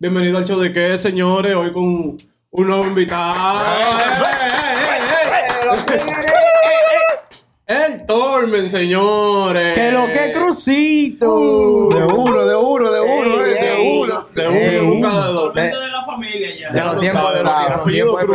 Bienvenido al show de qué, señores. Hoy con un nuevo invitado. El Tormen, señores. Que lo que crucito. De uno, de uno, de uno, Ey, eh, de ey. uno. De uno, de un cada dos. De- de la familia ya. de los lo tiempos de los tiempos.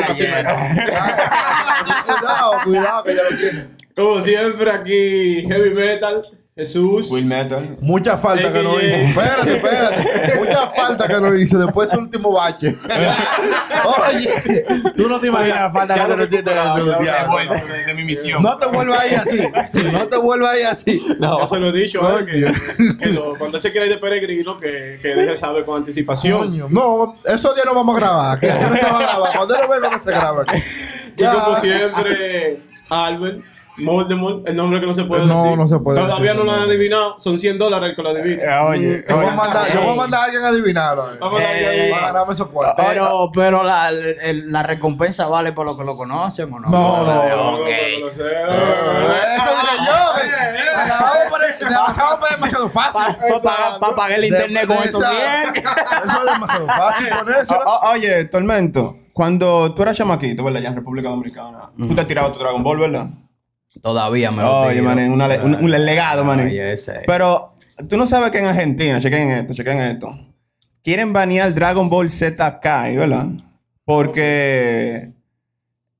Cuidado, cuidado, que ya lo tiene. Como siempre, aquí Heavy Metal, Jesús. Will Metal. Mucha falta que no ey. Espérate, espérate. Mucha falta que no hice después de su último bache. Oye, tú no te imaginas la falta Ya que lo no hiciste Jesús, de, de mi misión. No te vuelvas ahí así. No te vuelvas ahí así. Yo se lo he dicho, Coño. ¿eh? que, que lo- cuando se quiera ir de peregrino, que, que deje saber con anticipación. Coño, No, esos días no vamos a grabar. Que no se va a grabar. Cuando lo venga, no se graba. aquí. Y como siempre, Albert, Voldemort, el nombre que no se puede No, decir. no se puede Todavía decir, no lo han no. adivinado. Son 100 dólares el que lo adivina. Oye, Yo voy a mandar, yo voy a mandar a alguien a adivinarlo. eh. Vamos a Eh. Para ganarme esos cuartos. Pero, pero la, el- la recompensa vale por lo que lo conocen o no. No, no, No, no, Ok. no, no, no. Eso diré yo. eh. Acabamos por- demasiado fácil. Para pagar el internet con esos esa- 100. Eso es demasiado fácil ponerse. O- o- oye, Tormento, cuando tú eras chamaquito, ¿verdad? Ya en República Dominicana, tú te tirabas tu Dragon Ball, ¿verdad? Todavía me lo Oye, una le- un, un legado. Oye, ese. Pero tú no sabes que en Argentina, chequen esto, chequen esto. Quieren banear Dragon Ball Z Kai, ¿verdad? Porque.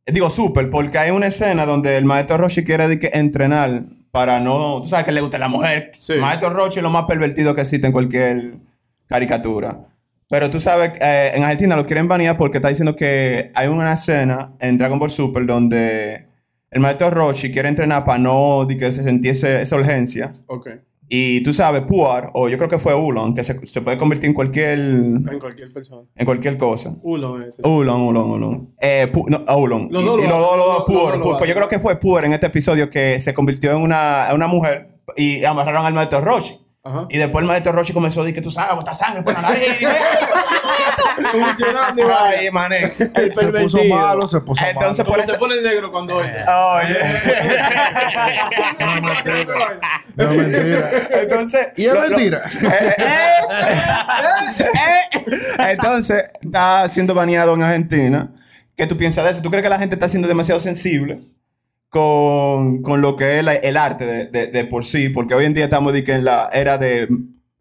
Digo, super, porque hay una escena donde el maestro Roshi quiere de que entrenar para no. Tú sabes que le gusta la mujer. Sí. Maestro Roshi es lo más pervertido que existe en cualquier caricatura. Pero tú sabes, eh, en Argentina lo quieren banear porque está diciendo que hay una escena en Dragon Ball Super donde el maestro Roshi quiere entrenar para no de que se sintiese esa urgencia. Ok. Y tú sabes, Puar, o yo creo que fue Ulon, que se, se puede convertir en cualquier, en En cualquier persona. cualquier cosa. Uno ese. Ulon, Ulon, Ulon. Eh, Pu- no, ah, Ulon. Los Y- dos y lo los dos, Puar. Pues yo creo que fue Puar en este episodio que se convirtió en una, en una mujer y amarraron al maestro Roshi. Ajá. Y después el maestro Roshi comenzó a decir que tú sabes, botar sangre por la nariz. Ay, mané. El Se puso malo, se puso Entonces, malo. Se pone el negro cuando oye. Oye. No, mentira. No, mentira. Entonces. Y es lo- lo- mentira. Entonces, está siendo baneado en Argentina. ¿Qué tú piensas de eso? ¿Tú crees que la gente está siendo demasiado sensible con, con lo que es la- el arte de, de- de por sí? Porque hoy en día estamos de que en la era de.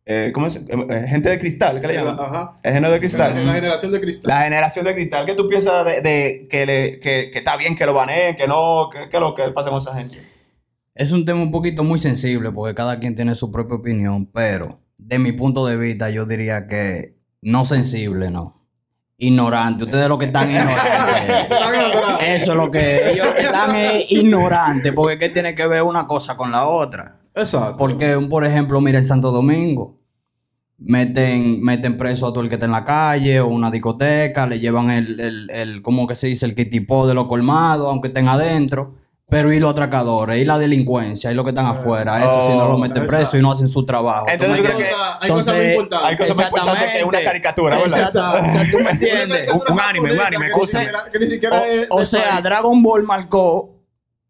eh, ¿Cómo es? Eh, eh, gente de cristal, ¿qué le llaman? Ajá. El género de En cristal. la generación de cristal. La generación de cristal. ¿Qué tú piensas de, de que, le, que, que está bien que lo baneen, que no? ¿Qué qué es lo que pasa con esa gente? Es un tema un poquito muy sensible porque cada quien tiene su propia opinión, pero de mi punto de vista yo diría que no sensible, no. Ignorante. Ustedes lo que están ignorantes. Eso es lo que ellos están es ignorantes porque ¿qué tiene que ver una cosa con la otra? Exacto. Porque, por ejemplo, mira en Santo Domingo. Meten, meten preso a todo el que está en la calle o una discoteca, le llevan el, el, el ¿cómo que se dice? El kitipó de los colmados, aunque estén adentro. Pero y los atracadores, y la delincuencia, y los que están afuera, eso sí no lo meten exacto. preso y no hacen su trabajo. ¿Tú Entonces, ¿tú crees entiendes? Hay cosas muy importantes. Hay cosas muy importantes que una caricatura, ¿verdad? Exacto. O sea, ¿tú me entiendes? Un- un anime, un anime, Que, cosa. ni siquiera- que ni siquiera es O, sea. Dragon Ball marcó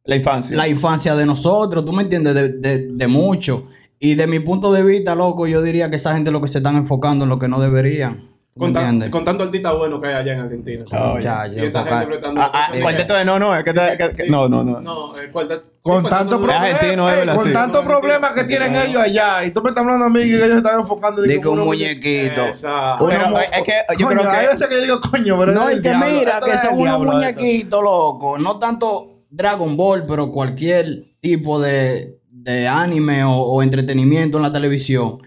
La infancia. la infancia de nosotros, ¿tú me entiendes? De, de, de mucho. Y de mi punto de vista, loco, yo diría que esa gente lo que se están enfocando en lo que no deberían. ¿Tú me con, tan- con tanto artista bueno que hay allá en Argentina. Muchacho, y esta enfocar- gente prestando. Ah, ah, cuarteto de no, no, es que, te- que- que- no, no, no. No, el cuarteto. Con tanto problema, con sí. tanto No, problema mentira. que tienen ellos allá. Y tú me estás hablando a mí que ellos se están enfocando. Digo, un muñequito. Exacto. Es que yo creo Hay que veces que yo digo, coño, pero No, es y que mira, que es son unos muñequitos, loco. No tanto Dragon Ball, pero cualquier tipo de, de anime o, o entretenimiento en la televisión.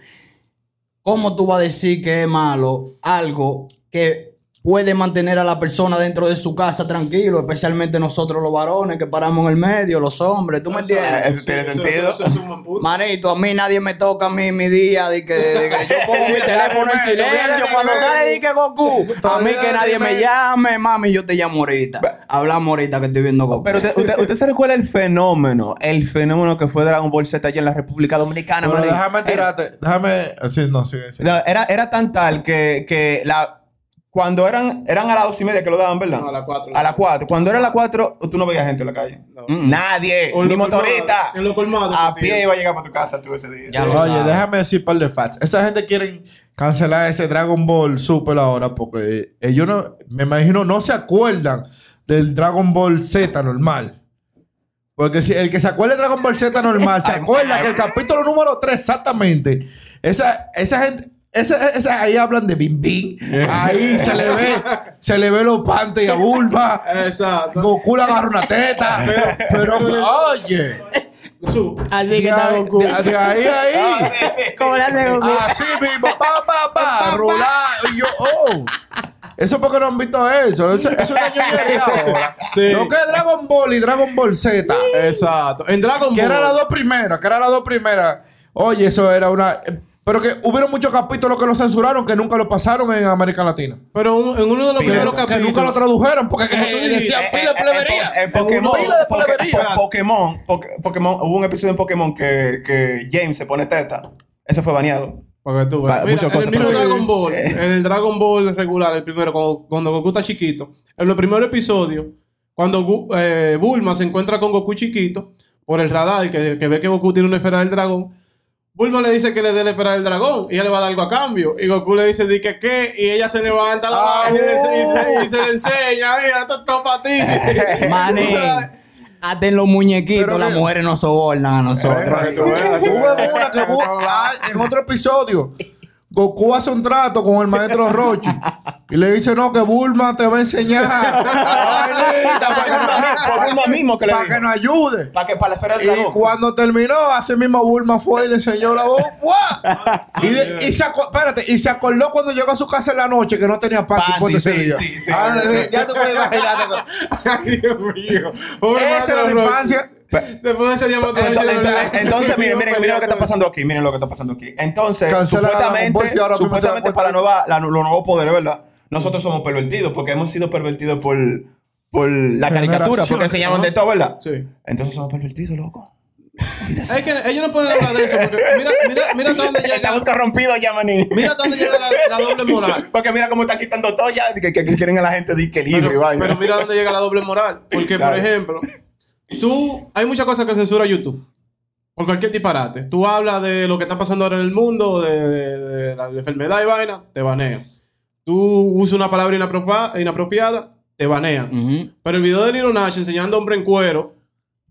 ¿Cómo tú vas a decir que es malo algo que puede mantener a la persona dentro de su casa tranquilo, especialmente nosotros los varones que paramos en el medio, los hombres, ¿tú me entiendes? Eso tiene sentido. Eso, es. Manito, a mí nadie me toca a mí mi día de que, de que yo pongo mi teléfono en silencio cuando sale de que Goku. A mí que nadie me llame, mami, yo te llamo ahorita. Hablamos ahorita que estoy viendo Goku. Pero usted, usted, usted se recuerda el fenómeno, el fenómeno que fue Dragon Ball Z allá en la República Dominicana, Pero déjame tirarte, déjame. Sí, no. No, era, era tan tal que, que la, cuando eran, eran a las dos y media que lo daban, ¿verdad? No, a las cuatro. A las cuatro. Cuando era a las cuatro, tú no veías gente en la calle. No. Nadie. O ni motorista. en los colmados, A tío. pie iba a llegar para tu casa tú ese día. Ya lo Oye, sabes. déjame decir un par de facts. Esa gente quiere cancelar ese Dragon Ball Super ahora porque ellos no, me imagino, no se acuerdan del Dragon Ball Z normal. Porque si el que se acuerda del Dragon Ball Z normal, se acuerda que el capítulo número 3, exactamente, esa, esa gente. Esa, esa- ahí hablan de Bim Bim. Ahí se le ve, se le ve los panties a Bulma. Exacto. Goku le agarra una teta. Pero, oye. Así De que está ahí, Goku. de- de ahí, ahí. ¿Cómo le hace Goku? Así mismo, pa, pa, pa, rular. Y yo, oh. Eso porque no han visto eso. Eso, eso es una ñoñería ahora. Sí. Lo que es Dragon Ball y Dragon Ball Z. Exacto. En Dragon Ball. Que eran las dos primeras, que eran las dos primeras. Oye, eso era una. Pero que hubieron muchos capítulos que lo censuraron que nunca lo pasaron en América Latina. Pero un- en uno de los Que, primeros que nunca lo capítulos. tradujeron porque como tú Eh, decías, eh, pila de plebería. En Pokémon, Pila de Poké- plebería. Po- Pokémon, Poké- Pokémon, hubo un episodio en Pokémon que, que James se pone teta. Ese fue baneado. Porque tú, ves. Va- Mira, muchas en cosas el mismo pasan. Dragon Ball, en el Dragon Ball regular, el primero, cuando, cuando Goku está chiquito, en los primeros episodios, cuando Gu- eh, Bulma se encuentra con Goku chiquito, por el radar, que, que ve que Goku tiene una esfera del dragón, Bulma le dice que le dé la esfera del dragón y ella le va a dar algo a cambio. Y Goku le dice, di que qué, y ella se levanta la vaina y, se- y se, y se le enseña, mira, esto es todo para ti. Manín. Hasta en los muñequitos Pero las que- mujeres nos sobornan a nosotros. Tú veas. Hubo una que hubo- ah, en otro episodio. Goku hace un trato con el maestro Rochi y le dice: No, que Bulma te va a enseñar. Fue Bulma mismo que le Para que nos ayude. Para que para la esfera del Y dragón. cuando terminó, así mismo Bulma fue y le enseñó la voz. Y, de- y se espérate, y se acordó cuando llegó a su casa en la noche que no tenía ese sí, sí, sí. Ah, Sí. Ya te puedes imaginar. Ay, Dios mío. Esa era la infancia. Después de ese día Entonces, entonces, entonces, miren, miren, miren lo que está pasando aquí. Miren lo que está pasando aquí. Entonces, Cancela supuestamente, ahora supuestamente para la nueva, la- los nuevos poderes, ¿verdad? Nosotros somos pervertidos porque hemos sido pervertidos por, por la caricatura, porque ¿no? de todo, ¿verdad? Sí. Entonces somos pervertidos, loco. Es que ellos no pueden hablar de eso porque mira, mira, mira hasta dónde llega. Estamos corrompidos ya, maní. Mira hasta dónde llega la, la doble moral. Porque mira cómo están quitando todo ya, que, que- que quieren a la gente de que libre y Pero, vaina. pero mira dónde llega la doble moral. Porque, Claro. por ejemplo, tú, hay muchas cosas que censura YouTube. Por cualquier disparate. Tú hablas de lo que está pasando ahora en el mundo, de, de- de la enfermedad y vaina, te banean. Tú usas una palabra inapropia- inapropiada, te banean. Pero el video de Lilo Nash enseñando hombre en cuero,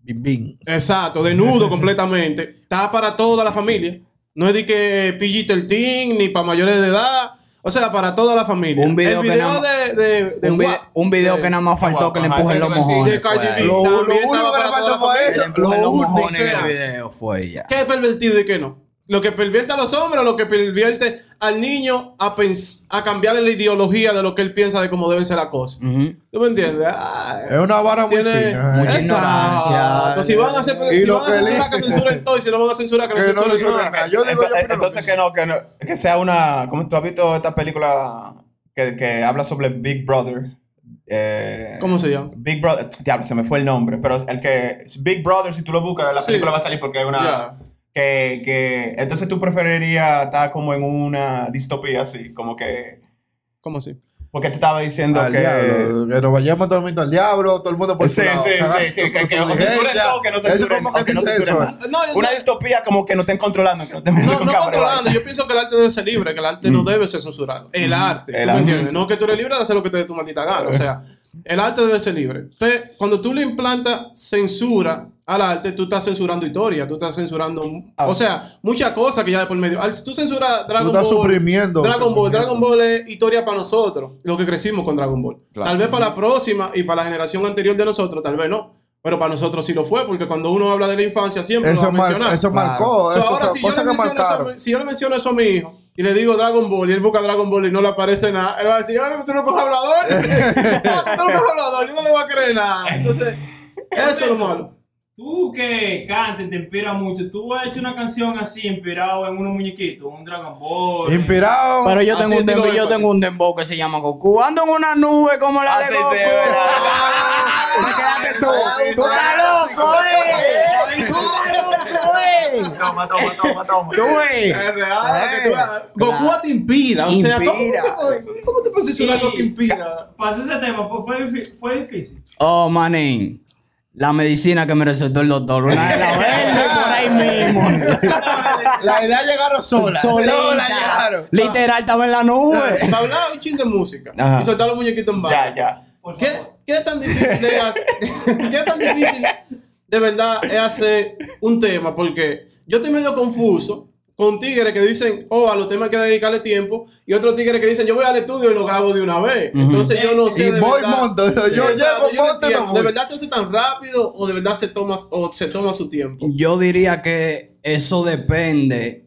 Bim, bim. exacto, desnudo completamente, está para toda la familia. No es de que PG-13 ni para mayores de edad. O sea, para toda la familia. Un video el que video nada de, de, de Un, video, Gua- un video de- que nada más faltó que le empujen los que mojones. de Cardi fue B. ahí. Lo- También lo único que le para faltó fue eso. Le los único, sea, el video. Fue ya. ¿Qué es pervertido y qué no? Lo que pervierte a los hombres o lo que pervierte al niño a, pens- a cambiarle la ideología de lo que él piensa de cómo deben ser las cosas. ¿Tú me entiendes? Es una vara muy fina. mucha ignorancia. Exacto. Si van a hacer Y si lo van a censurar, que censuren todo. Y si no van a censurar, que no Que no censuren censuren nada. nada. Yo digo, yo Entonces, que no, que no, que sea una, como tú has visto esta película que, que habla sobre Big Brother. Eh, ¿Cómo se llama? Big Brother, diablo, se me fue el nombre, pero el que Big Brother, si tú lo buscas, la Sí. película va a salir porque es una. Que, que entonces tú preferirías estar como en una distopía así, como que ¿Cómo así? porque tú estabas diciendo Al que diablo, que nos vayamos todo el mundo al diablo, todo el mundo por Sí, su lado, sí, cagando sí, sí, con que, que o censuren todo, que no censuren, no censuren. No, Una sé- distopía como que nos estén controlando, que no estén No, con no controlando. Yo pienso que el arte debe ser libre, que el arte no debe ser censurado. El arte. Mm. El ¿tú me arte. entiendes? No que tú eres libre de hacer lo que te dé tu maldita gana. O sea, el arte debe ser libre. Entonces, cuando tú le implantas censura al arte, tú estás censurando historia, tú estás censurando. Ah. O sea, muchas cosas que ya de por medio. Al tú censuras Dragon estás Ball. suprimiendo, Dragon Ball. Dragon Ball es historia para nosotros, lo que crecimos con Dragon Ball. Claro. Tal vez para la próxima y para la generación anterior de nosotros, tal vez no. Pero para nosotros sí lo fue, porque cuando uno habla de la infancia siempre Eso, lo va a mencionar. eso Claro. marcó, So, eso ahora, son si yo, cosas que menciono eso, a marcaron. mi- si yo le menciono eso a mi hijo y le digo Dragon Ball y él busca Dragon Ball y no le aparece nada, él va a decir, ay, tú no coges hablador. Tú no coges hablador, yo no le voy a creer nada. Entonces, eso es lo malo. Tú que cantes, te inspira mucho. Tú has hecho una canción así, inspirado en unos muñequitos, un Dragon Ball. Inspirado. Pero yo Así tengo, un dembow, yo tengo un dembow que se llama Goku. Ando en una nube como la Ah, de Goku. verdad. Me quedaste tú. Tú estás loco, eh. Tú estás loco, eh. Toma, toma, toma, toma. ¿Tú ves? Es real. Eh, Goku te inspira. O sea, ¿cómo, Inspira. cómo- ¿cómo te decir algo que inspira? Pasó ese tema, fue, fue, difí- fue difícil. Oh, manín. La medicina que me recetó el doctor. Una de la verde por ahí mismo. La idea llegaron sola. Sola llegaron. Literal, estaba en la nube. Para hablar un ching de música Ajá. y soltar los muñequitos en Ya, ya. Por ¿Qué, favor. ¿Qué tan difícil es hacer, qué tan difícil de verdad es hacer un tema? Porque yo estoy medio confuso con tigres que dicen, oh, a los temas hay que dedicarle tiempo, y otros tigres que dicen, yo voy al estudio y lo grabo de una vez. Entonces yo no sé Y de voy, verdad. monto. Yo llego, no monto. ¿De verdad se hace tan rápido o de verdad se toma, o se toma su tiempo? Yo diría que eso depende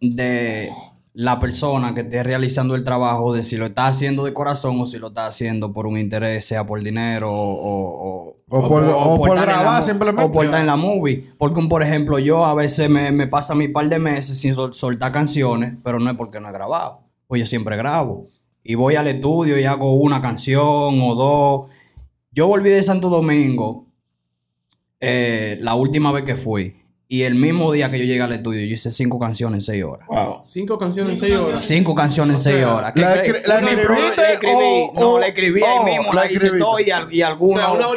de la persona que esté realizando el trabajo, de si lo está haciendo de corazón o si lo está haciendo por un interés, sea por dinero o, o, O por- o por la grabar simplemente. O por estar en la movie. Porque, por ejemplo, yo a veces me, me pasa mi par de meses sin sol- soltar canciones, pero no es porque no he grabado. Pues yo siempre grabo. Y voy al estudio y hago una canción o dos. Yo volví de Santo Domingo eh, la última vez que fui. Y el mismo día que yo llegué al estudio, yo hice cinco canciones en seis horas. Wow. Cinco canciones en seis horas. Cinco canciones en seis horas. ¿la ¿Qué escri- la escribiste la escribí, o- no, o- la escribí ahí oh, mismo, la la hice todo y, y algunos O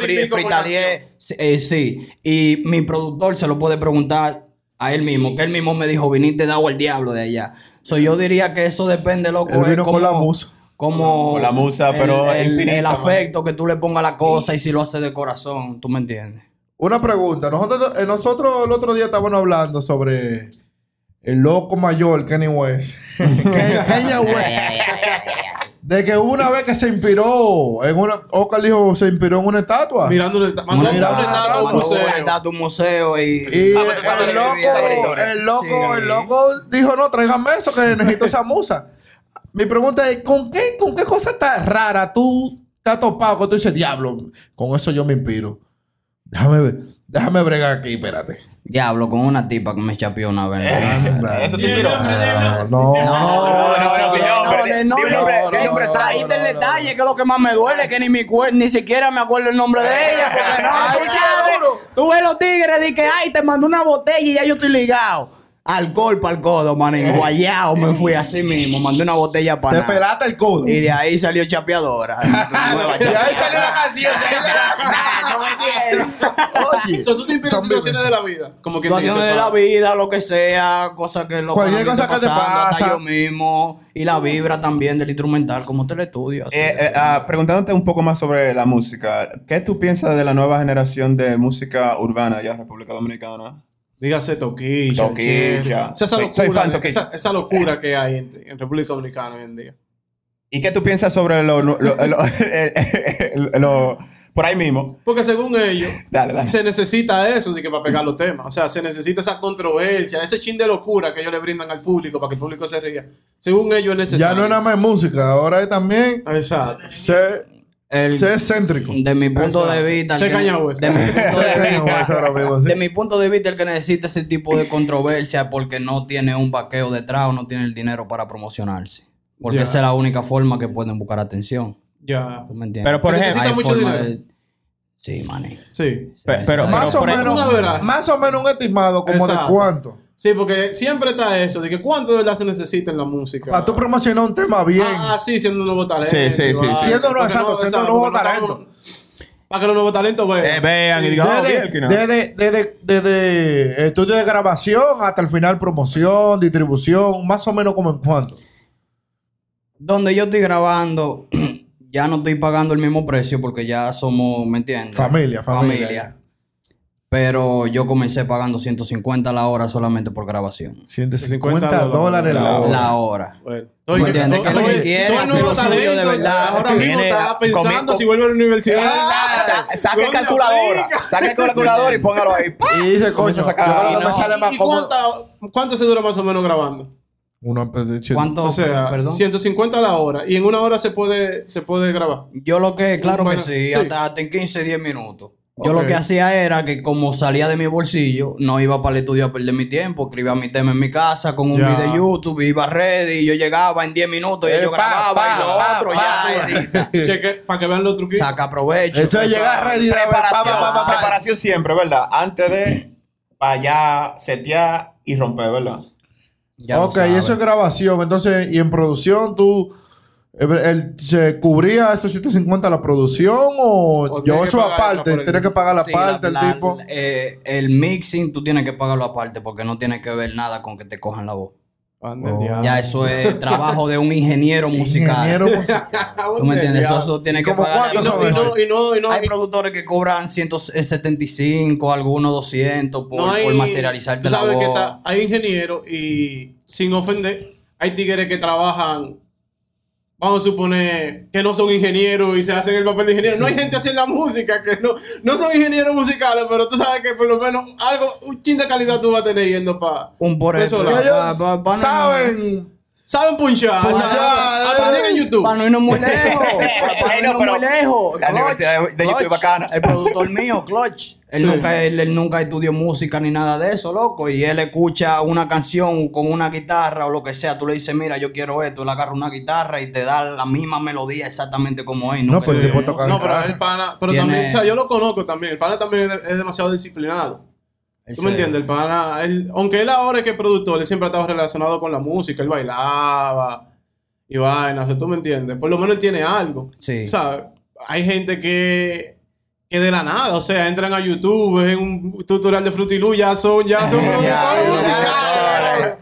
sea, eh, sí. Y mi productor se lo puede preguntar a él mismo, que él mismo me dijo, viniste dado al diablo de allá. So, yo diría que eso depende, loco. Él vino con la musa. Como Con la musa, el- pero el, infinita, el man. afecto que tú le pongas a la cosa y si lo haces de corazón, ¿tú me entiendes? Una pregunta. Nosotros, eh, nosotros el otro día estábamos hablando sobre el loco mayor, Kenny West. Ke- Kanye West. De que una vez que se inspiró en una. Oscar dijo se inspiró en una estatua. Mirando una estatua. Mandó Una estatua a un estatua, museo. Una estatua, un museo y... Y Ah, el, loco, el loco, Sí. el loco dijo, no, tráigame eso que necesito esa musa. Mi pregunta es, ¿con qué, con qué cosa tan rara tú te has topado que tú dices, diablo, con eso yo me inspiro? Déjame ver, déjame bregar aquí, espérate. Diablo, con una tipa que me chapeó una vez. Eso te inspiró. No, no, no, no, no, Di di no, ahí está el detalle, que es lo que más me duele, que ni mi ni siquiera me acuerdo el nombre de ella. Porque no, Ay, tú sabes, tú ves los tigres de que, ay, te mandó una botella y ya yo estoy ligado. Alcohol para el codo, man, enguayado me fui así mismo, mandé una botella para te nada. pelaste el codo. Y de ahí salió chapeadora. Nueva Y ahí salió la canción. Oye, O sea, tú te inspiras son en situaciones de la vida. Como que Situaciones de la vida, lo que sea, cosas que lo Cualquier cosa que te hasta pasa. yo mismo. Y la vibra también del instrumental, como te lo estudio. así. Eh, eh, ah, preguntándote un poco más sobre la música, ¿qué tú piensas de la nueva generación de música urbana allá en República Dominicana? Dígase Toquilla. Toquilla. Chero. O sea, esa Soy- locura, soy fan Toquilla. esa, esa locura que hay en, en República Dominicana hoy en día. ¿Y qué tú piensas sobre lo, lo- lo- lo- lo- lo- por ahí mismo? Porque según ellos, Dale, dale. se necesita eso de que para pegar los temas. O sea, se necesita esa controversia, ese chin de locura que ellos le brindan al público para que el público se ría. Según ellos es necesario. Ya no es nada más música, ahora es también Exacto. ser, El- ser excéntrico. de mi punto de vista. Se que- de, mi punto de vista hueso ahora mismo, sí. de mi punto de vista, el que necesita ese tipo de controversia porque no tiene un vaqueo detrás o no tiene el dinero para promocionarse. Porque esa es la única forma que pueden buscar atención. Ya. ¿Tú me entiendes? Pero por Se ejemplo, necesita mucho dinero. de- Sí, maní. Sí. pe- pero, Más pero o menos, más o menos un estimado como de cuánto. Sí, porque siempre está eso, de que cuánto de verdad se necesita en la música. Para tú promocionar un tema bien. Ah, sí, siendo un nuevo talento. Sí, sí, sí, sí. Siendo nuevo- exacto, siendo exacto, nuevo talento. estamos- Para que los nuevos talentos vean. Eh, vean y digan, oh, Desde, bien, que no. desde, desde, desde estudio de grabación hasta el final promoción, distribución, más o menos como en cuánto. Donde yo estoy grabando, ya no estoy pagando el mismo precio porque ya somos, ¿me entiendes? Familia, familia. Pero yo comencé pagando 150 la hora solamente por grabación. 150 dólares dólares la hora. La hora. Bueno, ¿Tú me entiendes? Que lo que quiere hacer lo suyo de verdad. Ahora mismo está pensando si vuelve a la universidad. Sa- Saca el ¿Dónde calculadora. aplica? Saca el calculador y póngalo ahí. Y dice, coño, Y no, sale más ¿Y cuánto se dura más o menos grabando? Una, pues, ¿Cuánto? O sea, Perdón. 150 a la hora. Y en una hora se puede, se puede grabar. Yo lo que, claro Bueno, que sí, sí. Hasta, hasta en 15, 10 minutos. Yo lo que hacía era que como salía de mi bolsillo, no iba para el estudio a perder mi tiempo, escribía mi tema en mi casa con un video de YouTube, iba ready, yo llegaba en 10 minutos y Eh, yo pa, grababa pa, y lo pa, otro pa. ya. Cheque, para que vean los truquitos. Saca provecho. Eso es llegar ready. Preparación, pa, pa, pa, pa. preparación siempre, ¿verdad? Antes de para allá setear y romper, ¿verdad? Ya ok, y eso es grabación. Entonces, y en producción, tú. Eh, el- ¿Se cubría esos 150 la producción o, O yo eso aparte? ¿Tienes que pagar la Sí, parte la- el la- tipo? eh, el mixing tú tienes que pagarlo aparte porque no tiene que ver nada con que te cojan la voz. Oh. Ya eso es trabajo de un ingeniero musical. Ingeniero musical. ¿Tú me entiendes? Eso, tiene ¿Y que pagar. cuántos Y son no, y esos? no, y no, y no, Hay y- productores que cobran 175, algunos 200 por, no hay- por materializarte tú la sabes voz. que está- hay ingenieros y sin ofender, hay tigres que trabajan, vamos a suponer que no son ingenieros y se hacen el papel de ingeniero. No hay gente haciendo la música que no, no son ingenieros musicales, pero tú sabes que por lo menos algo, un chin de calidad tú vas a tener yendo para. Un por Eso ejemplo. lo- Que pa- ellos pa- pa- no- saben. Saben punchar. Punchar, Aprenden en YouTube. Para no irnos muy lejos. Para no irnos muy lejos. la Clutch, universidad de- de YouTube es Clutch, bacana. El productor mío, Clutch. Él, Sí. nunca, él, él nunca estudió música ni nada de eso, loco. Y él escucha una canción con una guitarra o lo que sea. Tú le dices, mira, yo quiero esto. Él agarra una guitarra y te da la misma melodía exactamente como es. No, sé. pues el tipo toca No, pero el pana, pero Tiene- también, o sea, yo lo conozco también. El pana también es, demasiado disciplinado. Él ¿Tú me entiendes? El pana, él, aunque él ahora es que es productor, él siempre ha estado relacionado con la música. Él bailaba y vainas, o sea, ¿tú me entiendes? Por lo menos él tiene algo. Sí. ¿Sabes? Hay gente que, que de la nada, o sea, entran a YouTube, ven un tutorial de Fruity ya son, ya son productores musicales.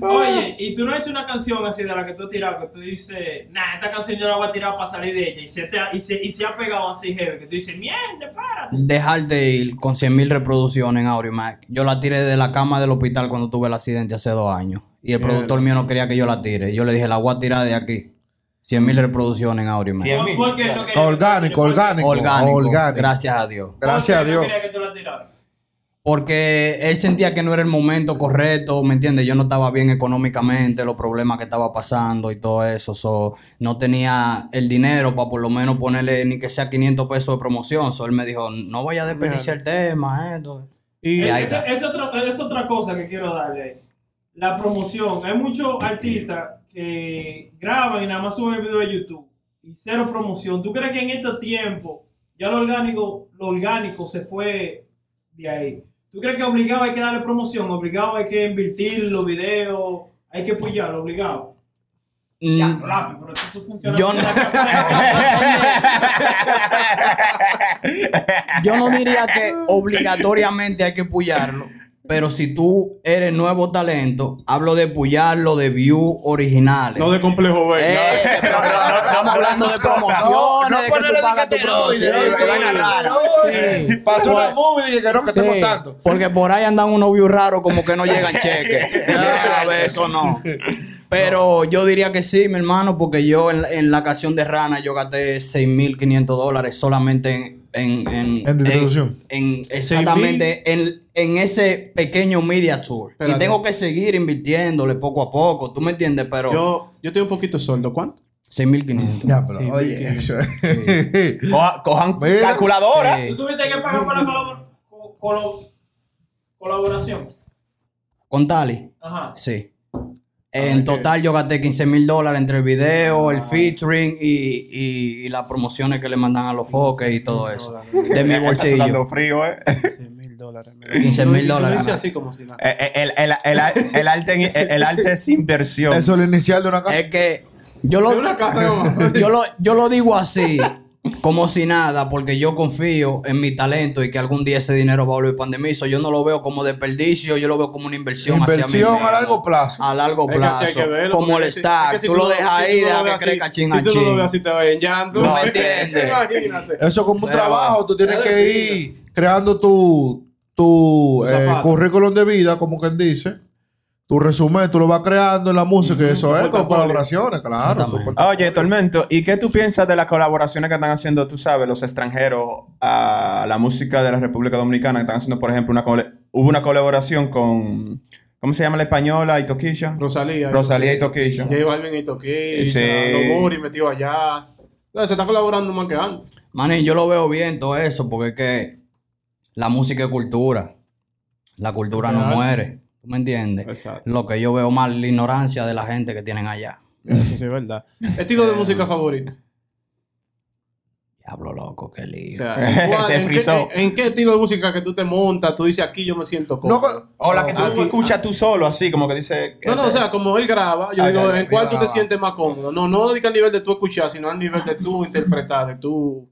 Oye, y tú no has hecho una canción así de la que tú has tirado, que tú dices, nah, esta canción yo la voy a tirar para salir de ella, y se, te ha, y se, y se ha pegado así, heavy, que tú dices, mierda, párate. Dejar de ir con 100.000 reproducciones en Aurimac. Yo la tiré de la cama del hospital cuando tuve el accidente hace dos años. Y el productor mío no quería que yo la tire. Yo le dije, la voy a tirar de aquí. 100.000 reproducciones en Aurimac. Cien mil. ¿Por qué no quería- Orgánico, orgánico. Orgánico, Orgánico. Gracias a Dios. Gracias a por qué no Dios. quería que tú la tiraras? Porque él sentía que no era el momento correcto, ¿me entiendes? Yo no estaba bien económicamente, los problemas que estaba pasando y todo eso. so, no tenía el dinero para por lo menos ponerle ni que sea 500 pesos de promoción. So, él me dijo, no vaya a desperdiciar el tema, esto. Y ahí Esa- está. Es, otra, es otra cosa que quiero darle. La promoción. Hay muchos artistas que graban y nada más suben el video de YouTube. Y cero promoción. ¿Tú crees que en este tiempo ya lo orgánico, lo orgánico se fue de ahí? ¿Tú crees que obligado hay que darle promoción? Obligado hay que invertir los videos. Hay que apoyarlo, obligado. Ya, Mm, no, lápiz, pero esto funciona. Yo no- Yo no diría que obligatoriamente hay que puyarlo, pero si tú eres nuevo talento, hablo de puyarlo de view originales. no de complejo B. Eh, pero no, no, estamos hablando de promociones, No, de que ponerle promoción. sí. Sí. Pasó una movie y dije que no, que Sí, tengo tanto. Porque por ahí andan unos views raros como que no llegan cheques. Ya, a ver, eso no. Pero yo diría que sí, mi hermano, porque yo en, en la canción de Rana yo gasté 6.500 dólares solamente en... En, en, En distribución. en- exactamente, en, en ese pequeño media tour. Espérate. Y tengo que seguir invirtiéndole poco a poco, ¿tú me entiendes? Pero Yo, yo tengo un poquito de sueldo. ¿Cuánto? 6.500. Ya, pero Sí, oye, sí. eso- Coja- cojan Mira. calculadora. Sí. ¿Tú tuviste que pagar por la colabor- co- colo- colaboración? ¿Con Tali? Ajá. Sí. En total yo gasté 15 mil dólares entre el video, el featuring y, y, y las promociones que le mandan a los foques y todo eso. De mi Está bolsillo. frío, eh. 6 mil dólares. 15 mil dólares. dices así como si nada. Eh, El, el, el, el, el arte, el arte es inversión. eso es el inicial de una casa. Es que yo lo, yo lo, yo lo digo así, como si nada, porque yo confío en mi talento y que algún día ese dinero va a volver. So, yo no lo veo como desperdicio, yo lo veo como una inversión. hacia mí a largo plazo. A largo Es que plazo. que verlo, como el si- stack. es que si tú lo dejas si ahí, no deja que crezca así- chin Si tú no lo ves así, te vas en llanto. No me entiendes. Imagínate. Eso es como un Pero- trabajo. Tú tienes Es que ir creando tu, tu eh, currículum de vida, como quien dice. Tu resumen, tú lo vas creando en la música y eso es con colaboraciones, claro. Oye, Tormento, ¿y qué tú piensas de las colaboraciones que están haciendo, tú sabes, los extranjeros a la música de la República Dominicana? Que están haciendo, por ejemplo, una hubo una colaboración con, ¿cómo se llama la española? ¿Y Toquilla? Rosalía. Rosalía y Toquilla. J Balvin y Toquilla. Sí. Metido allá. Entonces, se está colaborando más que antes. Manín, yo lo veo bien todo eso, porque es que la música es cultura. La cultura no muere. ¿Tú me entiendes? Exacto. Lo que yo veo mal es la ignorancia de la gente que tienen allá. Eso sí es verdad. Estilo de música favorito. Diablo loco, qué lío. O sea, ¿en, cuál- Se en qué, frizó. en- en qué estilo de música que tú te montas? Tú dices, aquí yo me siento No, cómodo. O la que tú Aquí- escuchas tú solo, así como que dice. No, no, o sea, como él graba, yo Ah, digo, ¿en cuál tú te sientes más cómodo? No, no diga al nivel de tú escuchar, sino al nivel de tú interpretar, de tú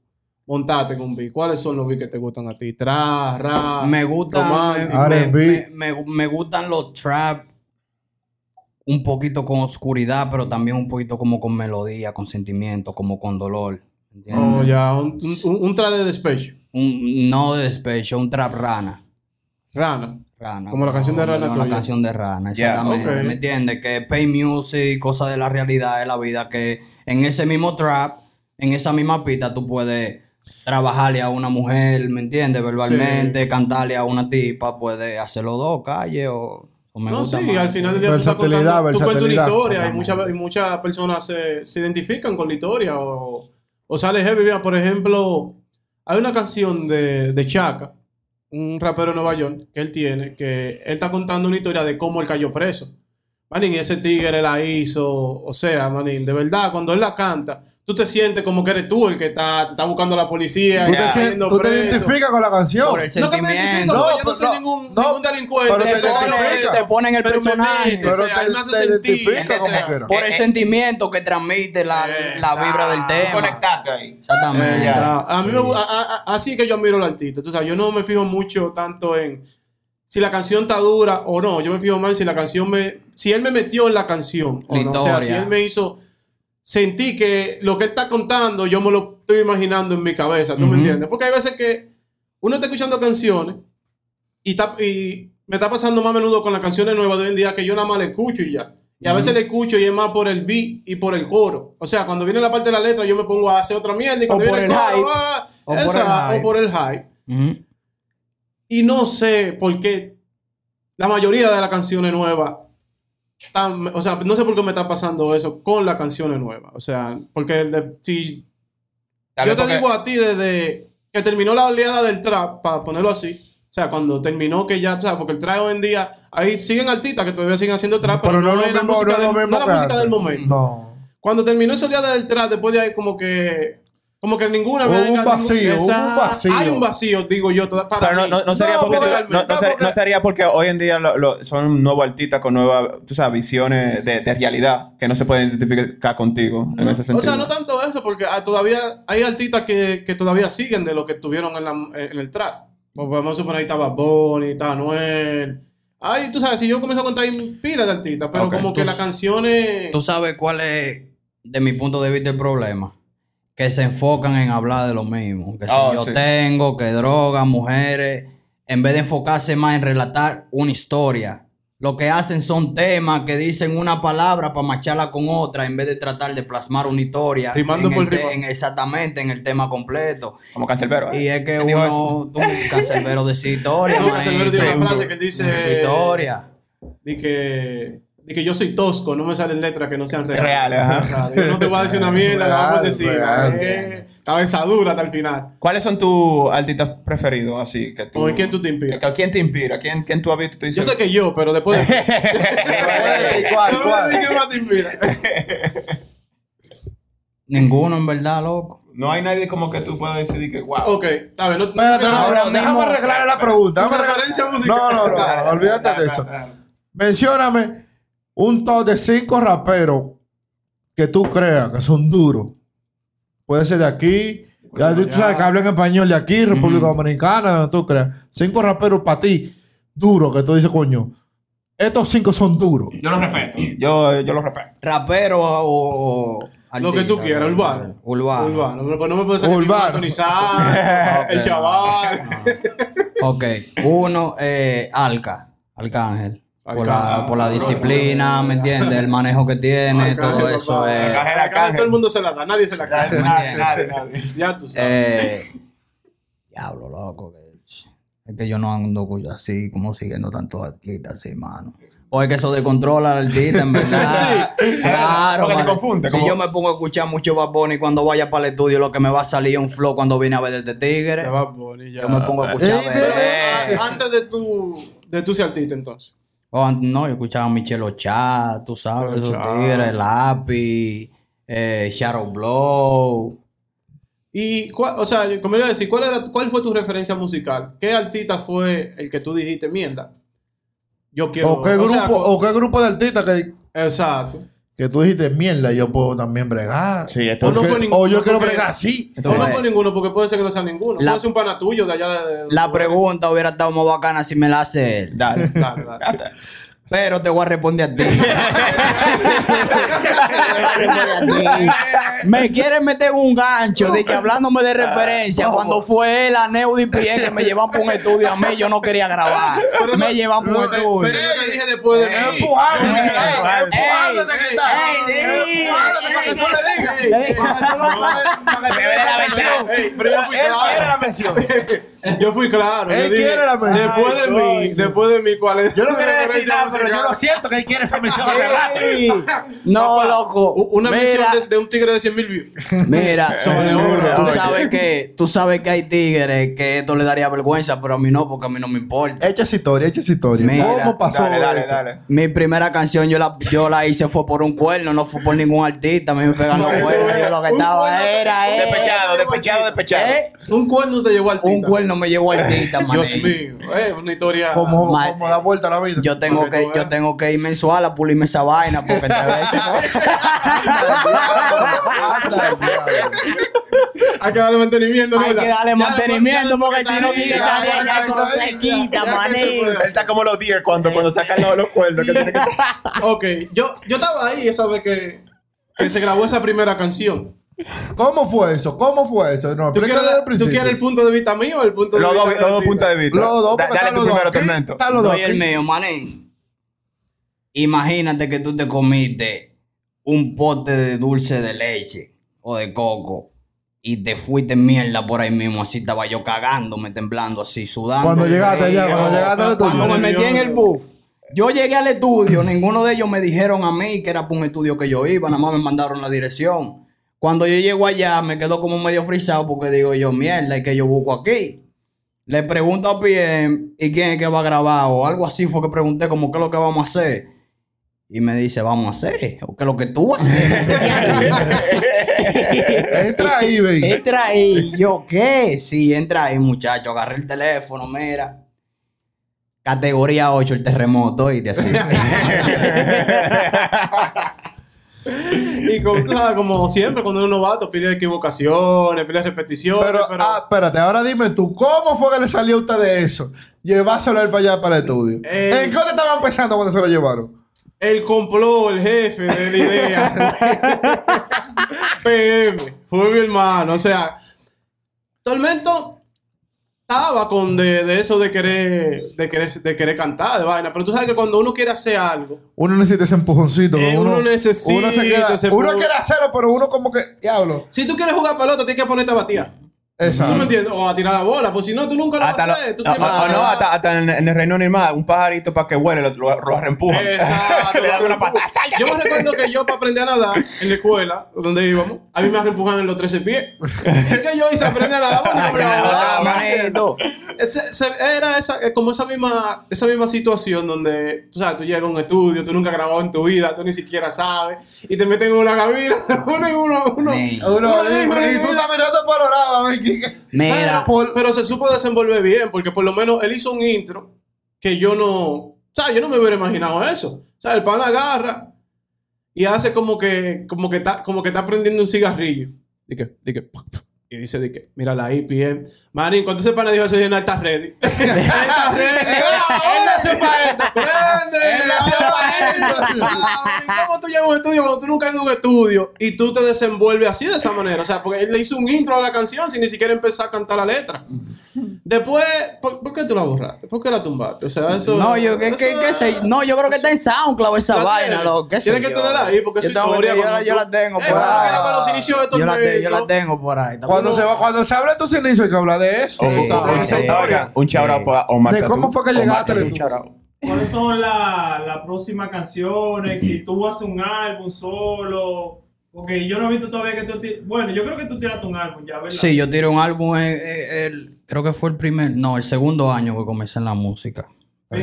montarte en un beat. ¿Cuáles son los beats que te gustan a ti? Tra, rap, me gustan me, R&B. me- me- me gustan los trap un poquito con oscuridad, pero también un poquito como con melodía, con sentimiento, como con dolor. ¿entiendes? Oh, ya, un, un, un- un tra de despecho. Un, no de despecho, un trap rana. Rana. Rana. Como la canción de Rana Como la canción de Rana, Ya, exactamente. ok. ¿Me entiendes? Que pay music, cosa de la realidad de la vida, que en ese mismo trap, en esa misma pista, tú puedes trabajarle a una mujer, ¿me entiendes? Verbalmente, cantarle a una tipa, puedes hacerlo dos calles o, o me no, gusta sí, más. al final del día tú estás Versatilidad, contando, tú cuentas una versatilidad. historia y muchas, y muchas personas se, se identifican con la historia o, o sale heavy. Mira, Por ejemplo, hay una canción de, de Chaka, un rapero de Nueva York, que él tiene, que él está contando una historia de cómo él cayó preso. Manín, y ese tigre la hizo, o sea, manín, de verdad, cuando él la canta, tú te sientes como que eres tú el que está, te está buscando la policía, ¿Tú te, tú te identificas con la canción? Por el No que me identifico, No, yo no pero soy no, ningún, no, ningún delincuente. pero te que pone- identifica. Se pone en el pero personaje. mete, Pero o sea, te- él me hace te sentir. Por el sentimiento que transmite la, la vibra del tema. Conectate ahí. Exactamente. Eh. A mí me a- a- a- así que yo admiro al artista. Tú sabes, yo no me fijo mucho tanto en si la canción está dura o no. Yo me fijo más en si la canción me. Si él me metió en la canción. O, La no. o sea, si él me hizo. Sentí que lo que él está contando, yo me lo estoy imaginando en mi cabeza. ¿Tú me entiendes? Porque hay veces que uno está escuchando canciones y, está, y me está pasando más a menudo con las canciones nuevas de hoy en día que yo nada más le escucho y ya. Y a veces le escucho y es más por el beat y por el coro. O sea, cuando viene la parte de la letra, yo me pongo a hacer otra mierda. Y cuando viene el coro, hype. ah, O por el hype. o por el hype. Ujú. Y no sé por qué la mayoría de las canciones nuevas o sea, no sé por qué me está pasando eso con las canciones nuevas. O sea, porque de- si yo te porque- digo a ti desde que terminó la oleada del trap, para ponerlo así, o sea, cuando terminó que ya, o sea, porque el trap hoy en día, ahí siguen artistas que todavía siguen haciendo trap, pero, no, es lo era mismo, música, no del- no era música del momento. No. Cuando terminó esa oleada del trap, después de ahí como que... Como que ninguna Hubo un vacío, hubo un vacío. Hay un vacío, digo yo, toda- para Pero no, no, no sería No, porque, no, no ser- sería porque hoy en día lo- lo- son nuevos artistas con nuevas, tú sabes, visiones de, de realidad que no se pueden identificar contigo en ese sentido. O sea, no tanto eso, porque ah, todavía hay artistas que, que todavía siguen de lo que estuvieron en, la, en el trap. Pues Vamos a suponer ahí estaba Bonnie, estaba Noel. Ay, tú sabes, si yo comienzo a contar hay pila de artistas, pero como que las canciones. Tú sabes cuál es, de mi punto de vista, el problema. Que se enfocan en hablar de lo mismo. Que si Oh, yo sí. tengo, que drogas, mujeres, en vez de enfocarse más en relatar una historia. Lo que hacen son temas que dicen una palabra para macharla con otra, en vez de tratar de plasmar una historia. Rimando en por el en- exactamente, en el tema completo. Como Cancelbero. ¿eh? Y es que ¿Quién dijo uno, tú, cancerbero de su historia. No, tiene una un frase que dice. de su historia. Que, de que yo soy tosco, no me salen letras que no sean reales. Reales, ajá. Yo no te voy a decir una mierda, la vamos a decir. real. eh, cabeza dura hasta el final. ¿Cuáles son tus artistas preferidos? Así que tú, ¿O en quién tú te inspiras? que- ¿Quién te inspira? ¿Quién, quién tú has visto? tú Yo sé que yo, pero después de. ¿Cuál, cuál? ¿Quién más te inspira? Ninguno, en verdad, loco. No hay nadie como que tú puedas decidir que, wow. Ok, está bien. No, Espérate, no, Ahora déjame arreglar la pregunta. Déjame arreglar- referencia musical. No, no, no, olvídate de eso. Mencióname un top de cinco raperos que tú creas que son duros. Puede ser de aquí. Ya tú sabes que hablan español de aquí, República Dominicana, donde tú creas. Cinco raperos para ti, duros, que tú dices, coño. Estos cinco son duros. Yo los respeto. Yo, yo los respeto. Rapero o. o Lo que tú quieras, ¿no? urbano. Urbano. Urbano. No, no me puedes salir Urbano. El chaval. Ok. Uno, eh, Alca. Arcángel. Por la, por la disciplina, ¿me entiendes? El manejo que tiene, todo eso Arcángel, Todo el mundo se la da, nadie se la cae. Nadie, nadie, nadie. Ya tú sabes. Eh, diablo, loco. que- es que yo no ando así, como siguiendo tantos artistas así, mano. O es que eso descontrola al artista, en verdad. Claro, Porque te mano. confunde, Si como- yo me pongo a escuchar mucho Bad Bunny cuando vaya para el estudio, lo que me va a salir es un flow cuando viene a ver este tigre. Ya. Yo me pongo a escuchar. Ver- pero- Ah, Antes de tu, de tu ser artista, entonces. No, yo escuchaba a Michelle Ochá, tú sabes, esos tigres, Lápiz, eh, Shadow Blow. Y, cuál- o sea, como iba a decir, ¿cuál, era, ¿cuál fue tu referencia musical? ¿Qué artista fue el que tú dijiste, mierda? Yo quiero. ¿O qué, o grupo, sea, o qué grupo de artistas que, Exacto. Que tú dijiste, mierda, yo puedo también bregar? Sí, esto O no Porque- fue ninguno, o yo quiero bregar así. O no fue ninguno, porque puede ser que no sea ninguno. La- puede ser un pana tuyo de allá de. de- La pregunta hubiera estado más bacana si me la hace él. Dale. Dale, dale. Pero te voy a responder a ti. me quieren meter un gancho de que hablándome de referencia, cuando fue él a Neudi Pie que me llevan por un estudio a mí, yo no quería grabar. Eso- Me llevan por un estudio. pero yo dije después de. Eh, empujándote, Eh, eh, empujándote que está. Empujándote para que tú le digas. la pero yo fui Él quiere la claro. mención. Yo fui claro. Él yo dije, quiere la mención. Después de mí, después de mí, ¿cuál es? Yo no quería decir nada, pero yo lo siento que él quiere esa mención rato. No, Papá, loco. Una Mira, mención de, de un tigre de 100 mil views. Mira, tú sabes que tú sabes que hay tigres que esto le daría vergüenza, pero a mí no, porque a mí no me importa. Echa esa historia, echa esa historia. Mira, ¿Cómo pasó Dale, dale, eso? dale. Mi primera canción yo la, yo la hice fue por un cuerno, no fue por ningún artista. A mí me pegan los No, cuernos. Yo lo que estaba era, eh, Despechado, despechado, despechado. eh, Un cuerno te llevó al un cuerno me llevó artista, man. Dios mío. Eh, una historia. ¿Cómo, Ma- cómo da vuelta la vida? Yo tengo que yo tengo que ir mensual a pulirme esa vaina porque te veces. El. Hay que darle mantenimiento. Hay que darle mantenimiento porque ya si no después sigue está ahí, saliendo, ya eso no está se ahí, quita, ya- ya que se puede Él está como los deer cuando, cuando sacan los, los cuernos. Que tiene que... Ok, yo, yo estaba ahí esa vez que, que se grabó esa primera canción. ¿Cómo fue eso? ¿cómo fue eso? No, ¿Tú quieres, el ¿Tú principio. quieres el punto de vista mío o el punto de Los vista los dos puntos de vista. Los dos, Da- dale tu primero, tormento. Están los dos Doy el mío, manín. Imagínate que tú te comiste un pote de dulce de leche o de coco y te fuiste mierda por ahí mismo. Así estaba yo cagándome, temblando, así, sudando. Cuando llegaste allá, cuando llegaste al estudio. Cuando me metí en el buff. Yo llegué al estudio, ninguno de ellos me dijeron a mí que era por un estudio que yo iba, nada más me mandaron la dirección. Cuando yo llego allá, me quedo como medio frisado porque digo yo, mierda, ¿y que yo busco aquí? Le pregunto a PM, ¿y quién es que va a grabar? O algo así fue que pregunté, como, ¿qué es lo que vamos a hacer? Y me dice, vamos a hacer, o ¿qué es lo que tú vas a hacer? Métete ahí. Entra ahí, baby. Entra ahí. Yo, ¿qué? Sí, entra ahí, muchacho. Agarré el teléfono, mira. Categoría 8, el terremoto, y te así. Y como, siempre, cuando uno va, te pide equivocaciones, pide repeticiones. Pero, Pero, ah, espérate, ahora dime tú, ¿cómo fue que le salió a usted de eso? Llevárselo a él para allá, para el estudio. Eh. ¿En qué estaban pensando cuando se lo llevaron? El complot, el jefe de la idea. PM, fue mi hermano. O sea, Tormento estaba con de, de eso de querer, de querer, de querer cantar, de vaina. Pero tú sabes que cuando uno quiere hacer algo, Uno necesita ese empujoncito. Eh, uno, uno necesita uno se queda- ese uno quiere hacerlo, pero uno como que, diablo. si tú quieres jugar pelota, tienes que ponerte a batear. ¿Tú me Exacto. entiendes? O a tirar la bola, pues si no, tú nunca lo vas Hasta a lo- hacer. Tú o- o no, hasta, hasta en, en el Reino Animal, un pajarito para que huele, lo, lo, lo reempujan. Exacto. Le dan una patada. ¡Sal de Yo me recuerdo que yo para aprender a nadar en la escuela donde íbamos, a mí me empujaban en los 13 pies. Es que yo hice aprender a nadar porque no me ahogaba. manito. Ese- se- era esa, eh, como esa misma, esa misma situación donde, tú sabes, tú llegas a un estudio, tú nunca has grabado en tu vida, tú ni siquiera sabes, y te meten en una cabina, uno, uno, Nee. Uno, uno y, y qué- Mira, pero, por- pero se supo desenvolver bien, porque por lo menos él hizo un intro que yo no. O sea, yo no me hubiera imaginado eso. O sea, el pan agarra y hace como que, como que está, como que está prendiendo un cigarrillo. Dice, dice, y dice, dice, mira la IPM. Manín, cuando ese pana dijo eso, dije, no, está ready. él está ready. él nació para esto. Prende. Él nació para esto. ¿Cómo tú llegas a un estudio cuando tú nunca has ido a un estudio y tú te desenvuelves así de esa manera? O sea, porque él le hizo un intro a la canción sin ni siquiera empezar a cantar la letra. Después, ¿por, por qué tú la borraste? ¿Por qué la tumbaste? O sea, eso. no, yo, ¿qué, qué, eso- qué sé? No, yo creo que está en SoundCloud esa ¿La vaina, tienes? lo que sé Tienes que yo. tenerla ahí porque es yo que- historia, Yo, la, cuando yo tú- la tengo por ahí. graba los inicios de yo, la te- yo la Tormento. tengo por ahí. Cuando, se va, cuando se habla de tus inicios, hay que hablar de eso. O- o- Exacto. o- Esa o- historia. Un chaura para Omar De cómo fue que llegaste out. ¿Cuáles son las la próximas canciones? Si tú haces un álbum solo. Porque yo no he visto todavía que tú. Bueno, yo creo que tú tiraste un álbum ya, ¿verdad? Sí, yo tiré un álbum, eh, eh, el- creo que fue el primer, no, el segundo año que comencé en la música.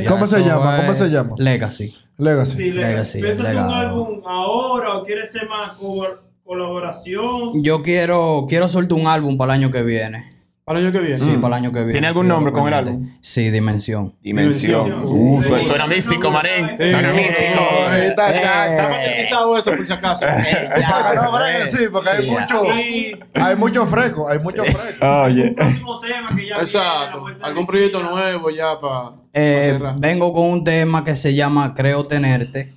¿Cómo se llama? ¿Cómo se llama? Legacy. Legacy. Sí, le- Legacy, ¿Piensas un álbum ahora o quieres ser más como colaboración. Yo quiero, quiero soltar un álbum para el año que viene. Para el año que viene. Sí, para el año que viene. ¿Tiene algún Sí, nombre con el álbum? Sí, Dimensión. Dimensión. Dimensión. Uh, Sí. suena, suena místico, manín. Sí. Suena Sí. místico. Eh, ya, Está matizado eso, por si acaso. Que no sí, porque hay mucho, hay mucho fresco, hay mucho fresco. Oye. la Exacto. Algún proyecto nuevo ya para Eh, vengo con un tema que se llama Creo Tenerte,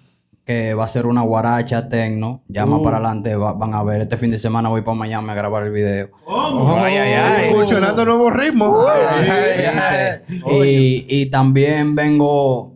que va a ser una guaracha tecno. Ya más Uh. para adelante va- van a ver. Este fin de semana voy para Miami a grabar el video. ¿Cómo? Ay, ay, ay. Incursionando nuevos ritmos. Y, y también vengo,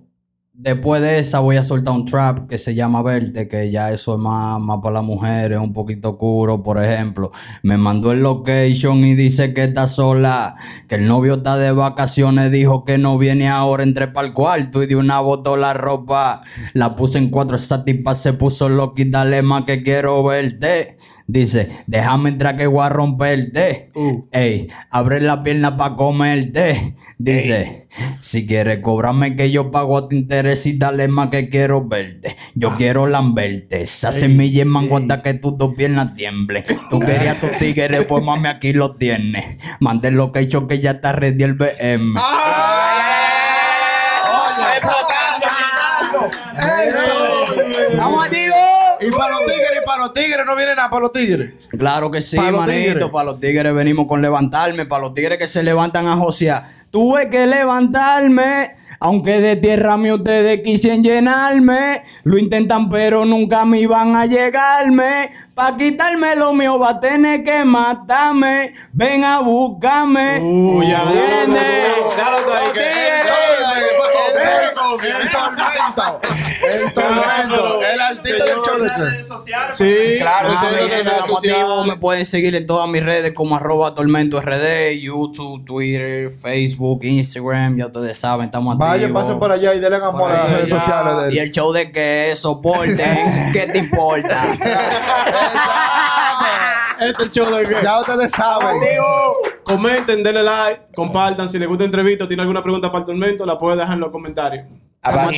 después de esa voy a soltar un trap que se llama Verte, que ya eso es más, más para las mujeres, un poquito oscuro, por ejemplo. Me mandó el location y dice que está sola, que el novio está de vacaciones, dijo que no viene ahora, entré para el cuarto y de una botó la ropa. La puse en cuatro, esa tipa se puso loca y dale más que quiero verte. Dice, déjame entrar que voy a romperte. Ey, abre la pierna para comerte. Dice, si quieres cobrarme que yo pago a tu interés y dale más que quiero verte. Yo quiero lamberte. Esa semilla es mango hasta que tus dos piernas tiemblen. Tú querías tus tigres, pues mami, aquí lo tienes. Mande lo que he hecho que ya está ready el BM. ¡Vamos, para los tigres, y para los tigres, no viene nada para los tigres. Claro que sí, Pa' los manito. tigres. Para los tigres venimos con levantarme. Para los tigres que se levantan a josear. Tuve que levantarme. Aunque de tierra mi ustedes quisieran llenarme. Lo intentan, pero nunca me iban a llegarme. Pa' quitarme lo mío va a tener que matarme. Ven a buscarme. Uh, ya, ya, ¿Entiendes? déjalo El tormento. El tormento. El artista del show de Las qué. redes sociales. Sí, Claro, eso es mi lo que gente, redes estamos activos. sociales. Me pueden seguir en todas mis redes como arroba tormento RD, YouTube, Twitter, Facebook, Instagram. Ya ustedes saben, estamos activos. Vayan, pasen por allá y denle amor Por a las redes sociales de él. Y el show de que soporten, ¿qué te importa? Este es el show de que. Ya ustedes saben. Comenten, denle like, compartan. Si les gusta la entrevista o tiene alguna pregunta para el tormento, la puede dejar en los comentarios. Abajo.